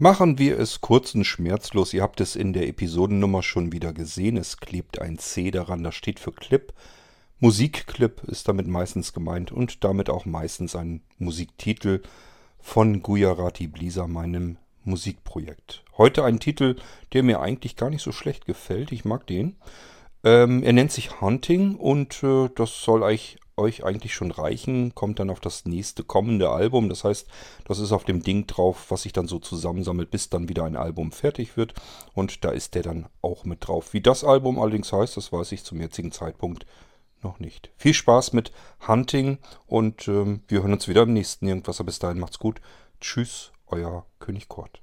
Machen wir es kurz und schmerzlos. Ihr habt es in der Episodennummer schon wieder gesehen. Es klebt ein C daran, das steht für Clip. Musikclip ist damit meistens gemeint und damit auch meistens ein Musiktitel von Gujarati Blisa, meinem Musikprojekt. Heute ein Titel, der mir eigentlich gar nicht so schlecht gefällt. Ich mag den. Ähm, er nennt sich Hunting und äh, das soll euch, euch eigentlich schon reichen. Kommt dann auf das nächste kommende Album. Das heißt, das ist auf dem Ding drauf, was sich dann so zusammensammelt, bis dann wieder ein Album fertig wird. Und da ist der dann auch mit drauf. Wie das Album allerdings heißt, das weiß ich zum jetzigen Zeitpunkt noch nicht. Viel Spaß mit Hunting und ähm, wir hören uns wieder im nächsten Irgendwas. Bis dahin macht's gut. Tschüss, euer König Kort.